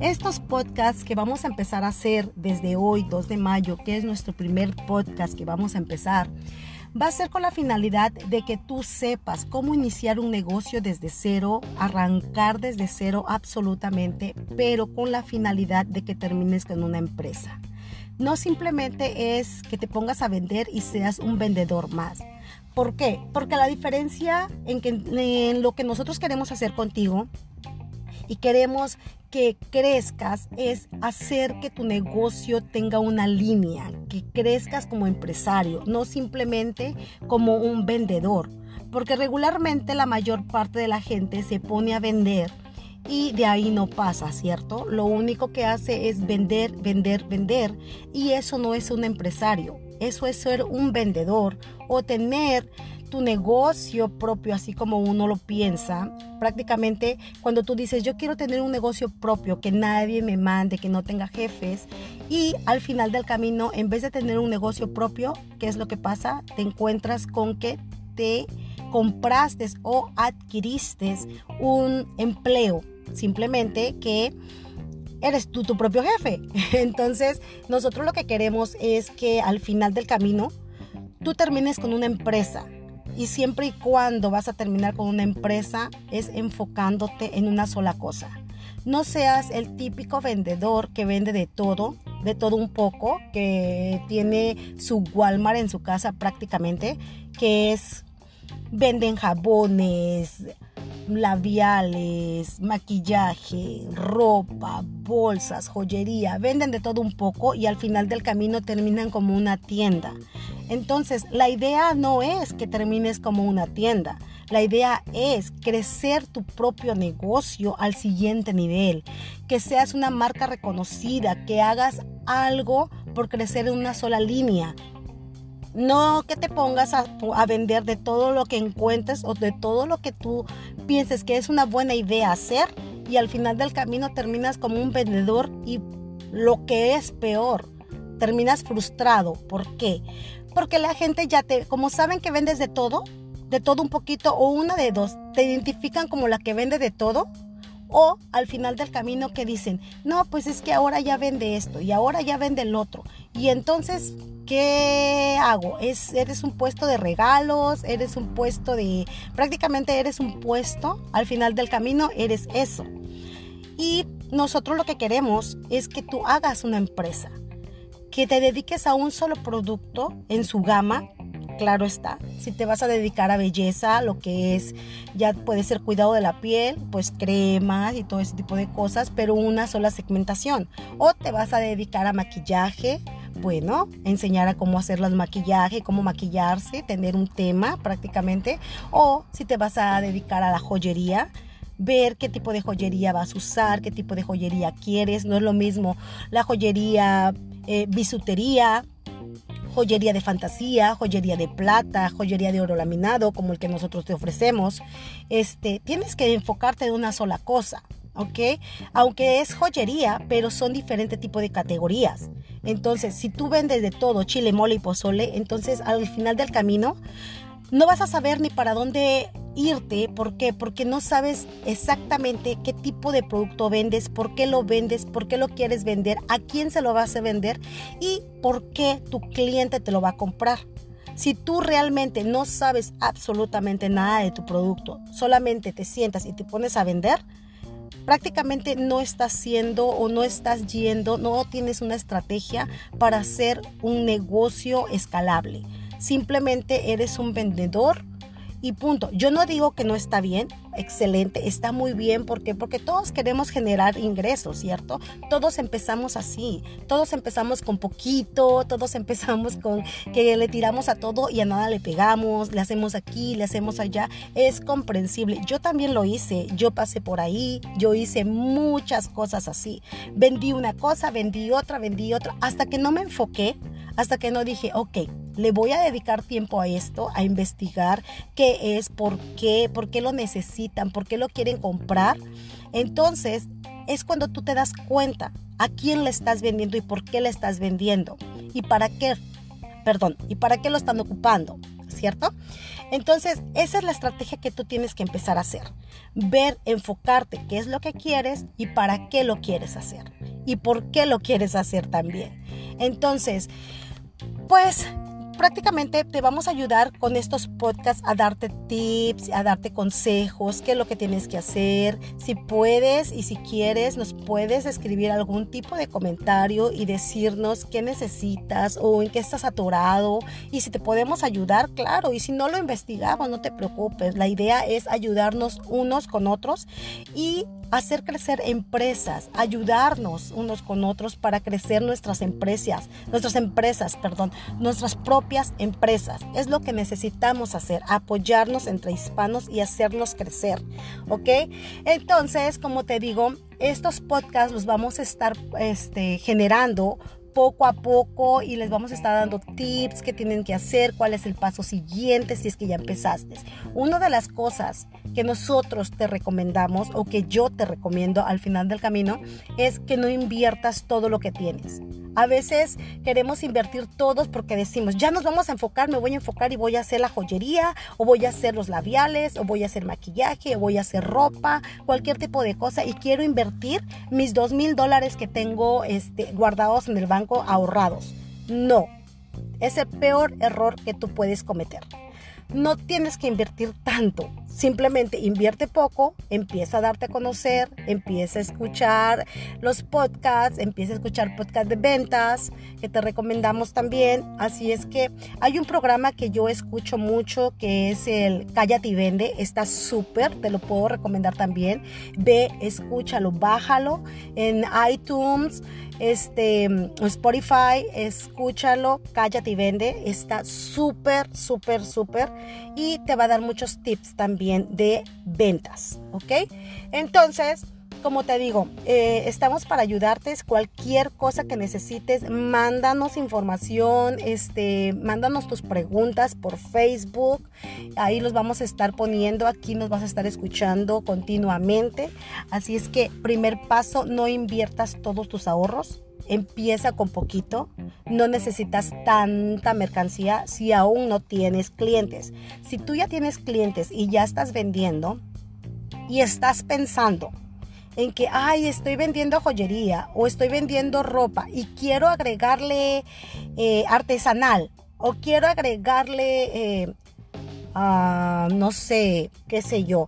Estos podcasts que vamos a empezar a hacer desde hoy, 2 de mayo, que es nuestro primer podcast que vamos a empezar, va a ser con la finalidad de que tú sepas cómo iniciar un negocio desde cero, arrancar desde cero absolutamente, pero con la finalidad de que termines con una empresa. No simplemente es que te pongas a vender y seas un vendedor más. ¿Por qué? Porque la diferencia en, que, en lo que nosotros queremos hacer contigo y queremos que crezcas es hacer que tu negocio tenga una línea, que crezcas como empresario, no simplemente como un vendedor. Porque regularmente la mayor parte de la gente se pone a vender y de ahí no pasa, ¿cierto? Lo único que hace es vender, vender, vender y eso no es un empresario, eso es ser un vendedor o tener tu negocio propio, así como uno lo piensa, prácticamente cuando tú dices, yo quiero tener un negocio propio, que nadie me mande, que no tenga jefes, y al final del camino, en vez de tener un negocio propio, ¿qué es lo que pasa? Te encuentras con que te compraste o adquiriste un empleo, simplemente que eres tú tu propio jefe. Entonces, nosotros lo que queremos es que al final del camino, tú termines con una empresa, y siempre y cuando vas a terminar con una empresa es enfocándote en una sola cosa. No seas el típico vendedor que vende de todo, de todo un poco, que tiene su Walmart en su casa prácticamente, que es venden jabones, labiales, maquillaje, ropa, bolsas, joyería, venden de todo un poco y al final del camino terminan como una tienda. Entonces, la idea no es que termines como una tienda. La idea es crecer tu propio negocio al siguiente nivel, que seas una marca reconocida, que hagas algo por crecer en una sola línea. No que te pongas a, vender de todo lo que encuentres o de todo lo que tú pienses que es una buena idea hacer y al final del camino terminas como un vendedor y lo que es peor, terminas frustrado. ¿Por qué? porque la gente ya te, como saben que vendes de todo, de todo un poquito o una de dos, te identifican como la que vende de todo o al final del camino que dicen, no, pues es que ahora ya vende esto y ahora ya vende el otro. Y entonces, ¿qué hago? Es, eres un puesto de regalos, eres un puesto de, prácticamente eres un puesto, al final del camino eres eso. Y nosotros lo que queremos es que tú hagas una empresa que te dediques a un solo producto en su gama, claro está. Si te vas a dedicar a belleza, lo que es, ya puede ser cuidado de la piel, pues cremas y todo ese tipo de cosas, pero una sola segmentación. O te vas a dedicar a maquillaje, bueno, enseñar a cómo hacer las maquillaje, cómo maquillarse, tener un tema prácticamente. O si te vas a dedicar a la joyería, ver qué tipo de joyería vas a usar, qué tipo de joyería quieres. No es lo mismo la joyería eh, bisutería, joyería de fantasía, joyería de plata, joyería de oro laminado, como el que nosotros te ofrecemos. Este, tienes que enfocarte en una sola cosa. ¿ok? Aunque es joyería, pero son diferentes tipos de categorías. Entonces, si tú vendes de todo, chile, mole y pozole, entonces al final del camino no vas a saber ni para dónde irte. ¿Por qué? Porque no sabes exactamente qué tipo de producto vendes, por qué lo vendes, por qué lo quieres vender, a quién se lo vas a vender y por qué tu cliente te lo va a comprar. Si tú realmente no sabes absolutamente nada de tu producto, solamente te sientas y te pones a vender, prácticamente no estás siendo o no estás yendo, no tienes una estrategia para hacer un negocio escalable. Simplemente eres un vendedor y punto. Yo no digo que no está bien, excelente, está muy bien. ¿Por qué? Porque todos queremos generar ingresos, ¿cierto? Todos empezamos así, todos empezamos con poquito, todos empezamos con que le tiramos a todo y a nada le pegamos, le hacemos aquí, le hacemos allá. Es comprensible. Yo también lo hice, yo pasé por ahí, yo hice muchas cosas así. Vendí una cosa, vendí otra, vendí otra, hasta que no me enfoqué, hasta que no dije, ok, le voy a dedicar tiempo a esto, a investigar qué es, por qué, por qué lo necesitan, por qué lo quieren comprar. Entonces es cuando tú te das cuenta a quién le estás vendiendo y por qué le estás vendiendo y para qué perdón, y para qué lo están ocupando, ¿cierto? Entonces, esa es la estrategia que tú tienes que empezar a hacer. Ver, enfocarte qué es lo que quieres y para qué lo quieres hacer. Y por qué lo quieres hacer también. Entonces, pues prácticamente te vamos a ayudar con estos podcasts a darte tips, a darte consejos, qué es lo que tienes que hacer. Si puedes y si quieres, nos puedes escribir algún tipo de comentario y decirnos qué necesitas o en qué estás atorado y si te podemos ayudar, claro. Y si no lo investigamos, no te preocupes. La idea es ayudarnos unos con otros y hacer crecer empresas, ayudarnos unos con otros para crecer nuestras empresas, nuestras empresas, perdón, nuestras propias empresas. Es lo que necesitamos hacer, apoyarnos entre hispanos y hacernos crecer, ¿ok? Entonces, como te digo, estos podcasts los vamos a estar este, generando poco a poco y les vamos a estar dando tips que tienen que hacer, cuál es el paso siguiente si es que ya empezaste. Una de las cosas que nosotros te recomendamos o que yo te recomiendo al final del camino es que no inviertas todo lo que tienes. A veces queremos invertir todos porque decimos, ya nos vamos a enfocar, me voy a enfocar y voy a hacer la joyería, o voy a hacer los labiales, o voy a hacer maquillaje, o voy a hacer ropa, cualquier tipo de cosa, y quiero invertir mis dos mil dólares que tengo este, guardados en el banco ahorrados. No, es el peor error que tú puedes cometer. No tienes que invertir tanto, simplemente invierte poco, empieza a darte a conocer, empieza a escuchar los podcasts, empieza a escuchar podcasts de ventas que te recomendamos también. Así es que hay un programa que yo escucho mucho que es el Cállate y Vende, está súper, te lo puedo recomendar también. Ve, escúchalo, bájalo en iTunes este, Spotify, escúchalo, cállate y vende, está súper, súper, súper y te va a dar muchos tips también de ventas, ¿ok? Entonces, como te digo, eh, estamos para ayudarte. Cualquier cosa que necesites, mándanos información, este, mándanos tus preguntas por Facebook. Ahí los vamos a estar poniendo. Aquí nos vas a estar escuchando continuamente. Así es que, primer paso, no inviertas todos tus ahorros. Empieza con poquito. No necesitas tanta mercancía si aún no tienes clientes. Si tú ya tienes clientes y ya estás vendiendo y estás pensando, en que, ay, estoy vendiendo joyería o estoy vendiendo ropa y quiero agregarle eh, artesanal o quiero agregarle, eh, no sé, qué sé yo,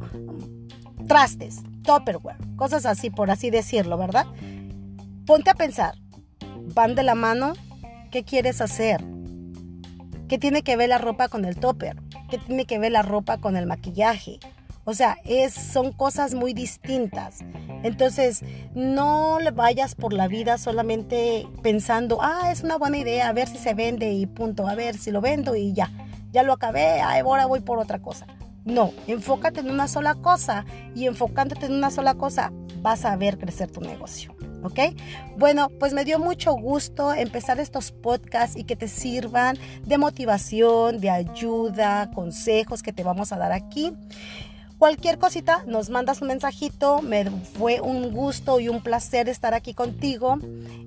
trastes, topperware, cosas así, por así decirlo, ¿verdad? Ponte a pensar, ¿van de la mano? ¿Qué quieres hacer? ¿Qué tiene que ver la ropa con el topper? ¿Qué tiene que ver la ropa con el maquillaje? O sea, es, son cosas muy distintas. Entonces, no vayas por la vida solamente pensando, ah, es una buena idea, a ver si se vende y punto, a ver si lo vendo y ya, ya lo acabé, ahora voy por otra cosa. No, enfócate en una sola cosa y enfocándote en una sola cosa vas a ver crecer tu negocio. ¿Ok? Bueno, pues me dio mucho gusto empezar estos podcasts y que te sirvan de motivación, de ayuda, consejos que te vamos a dar aquí. Cualquier cosita, nos mandas un mensajito. Me fue un gusto y un placer estar aquí contigo.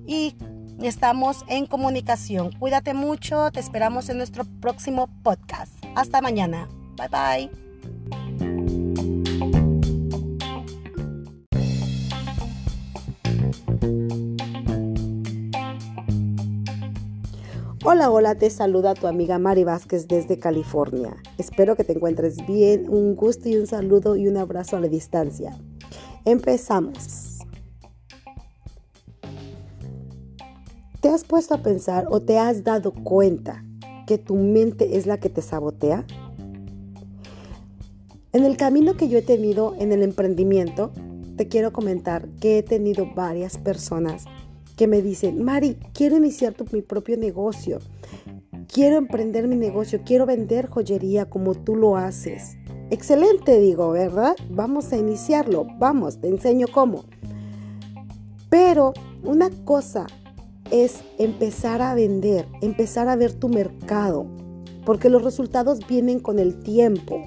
Y estamos en comunicación. Cuídate mucho. Te esperamos en nuestro próximo podcast. Hasta mañana. Bye bye. Hola, hola, te saluda tu amiga Mari Vázquez desde California. Espero que te encuentres bien. Un gusto y un saludo y un abrazo a la distancia. Empezamos. ¿Te has puesto a pensar o te has dado cuenta que tu mente es la que te sabotea? En el camino que yo he tenido en el emprendimiento, te quiero comentar que he tenido varias personas que me dicen, Mari, quiero iniciar mi propio negocio, quiero emprender mi negocio, quiero vender joyería como tú lo haces. Excelente, digo, ¿verdad? Vamos a iniciarlo, vamos, te enseño cómo. Pero una cosa es empezar a vender, empezar a ver tu mercado, porque los resultados vienen con el tiempo.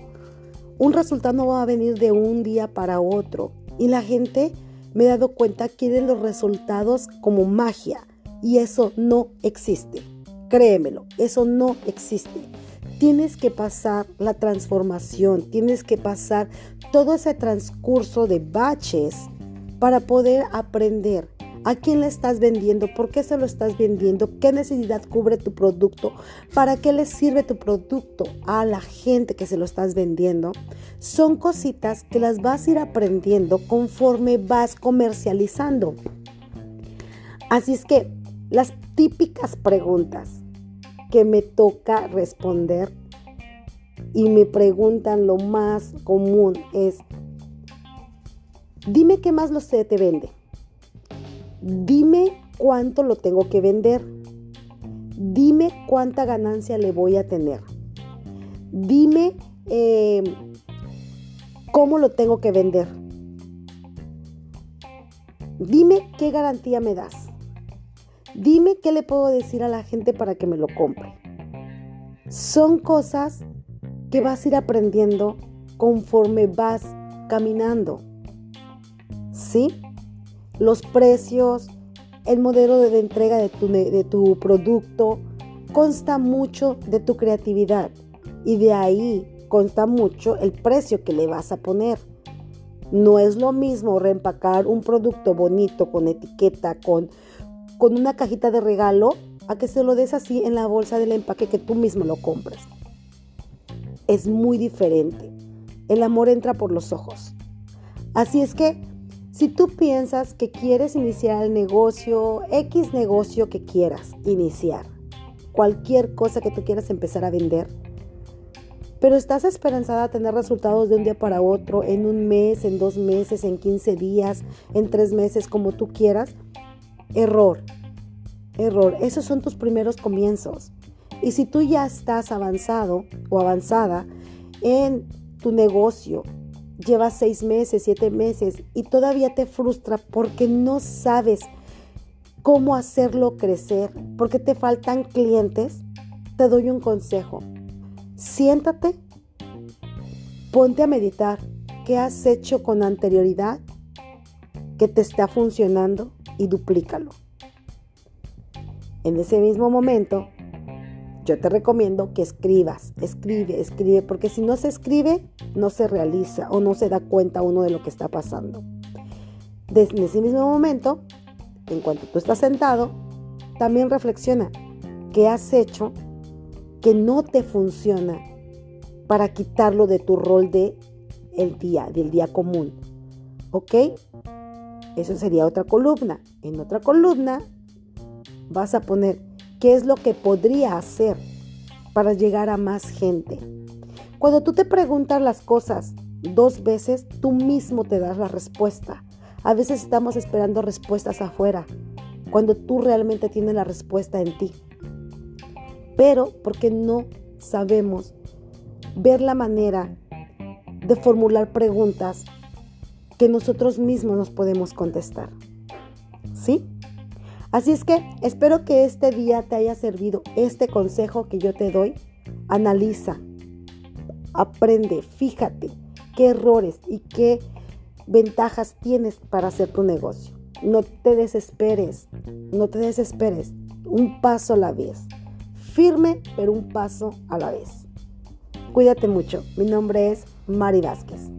Un resultado no va a venir de un día para otro y la gente me he dado cuenta que quieren los resultados como magia y eso no existe. Créemelo, eso no existe. Tienes que pasar la transformación, tienes que pasar todo ese transcurso de baches para poder aprender a quién le estás vendiendo, por qué se lo estás vendiendo, qué necesidad cubre tu producto, para qué le sirve tu producto a la gente que se lo estás vendiendo. Son cositas que las vas a ir aprendiendo conforme vas comercializando. Así es que las típicas preguntas que me toca responder y me preguntan lo más común es, dime qué más lo sé te vende. Dime cuánto lo tengo que vender. Dime cuánta ganancia le voy a tener. Dime eh, cómo lo tengo que vender. Dime qué garantía me das. Dime qué le puedo decir a la gente para que me lo compre. Son cosas que vas a ir aprendiendo conforme vas caminando. ¿Sí? Los precios, el modelo de entrega de tu, de tu producto, consta mucho de tu creatividad y de ahí consta mucho el precio que le vas a poner. No es lo mismo reempacar un producto bonito con etiqueta, con con una cajita de regalo a que se lo des así en la bolsa del empaque que tú mismo lo compres. Es muy diferente. El amor entra por los ojos. Así es que si tú piensas que quieres iniciar el negocio, X negocio que quieras iniciar, cualquier cosa que tú quieras empezar a vender, pero estás esperanzada a tener resultados de un día para otro, en un mes, en dos meses, en 15 días, en tres meses, como tú quieras, Error, error. Esos son tus primeros comienzos. Y si tú ya estás avanzado o avanzada en tu negocio, llevas seis meses, siete meses y todavía te frustra porque no sabes cómo hacerlo crecer, porque te faltan clientes, te doy un consejo. Siéntate, ponte a meditar qué has hecho con anterioridad que te está funcionando y duplícalo. En ese mismo momento, yo te recomiendo que escribas, escribe, escribe, porque si no se escribe, no se realiza o no se da cuenta uno de lo que está pasando. Desde ese mismo momento, en cuanto tú estás sentado, también reflexiona qué has hecho que no te funciona para quitarlo de tu rol de el día, del día común. ¿Ok? Eso sería otra columna. En otra columna vas a poner qué es lo que podría hacer para llegar a más gente. Cuando tú te preguntas las cosas dos veces, tú mismo te das la respuesta. A veces estamos esperando respuestas afuera, cuando tú realmente tienes la respuesta en ti. Pero porque no sabemos ver la manera de formular preguntas que nosotros mismos nos podemos contestar. ¿Sí? Así es que espero que este día te haya servido este consejo que yo te doy. Analiza, aprende, fíjate qué errores y qué ventajas tienes para hacer tu negocio. No te desesperes, no te desesperes, un paso a la vez. Firme, pero un paso a la vez. Cuídate mucho. Mi nombre es Mari Vázquez.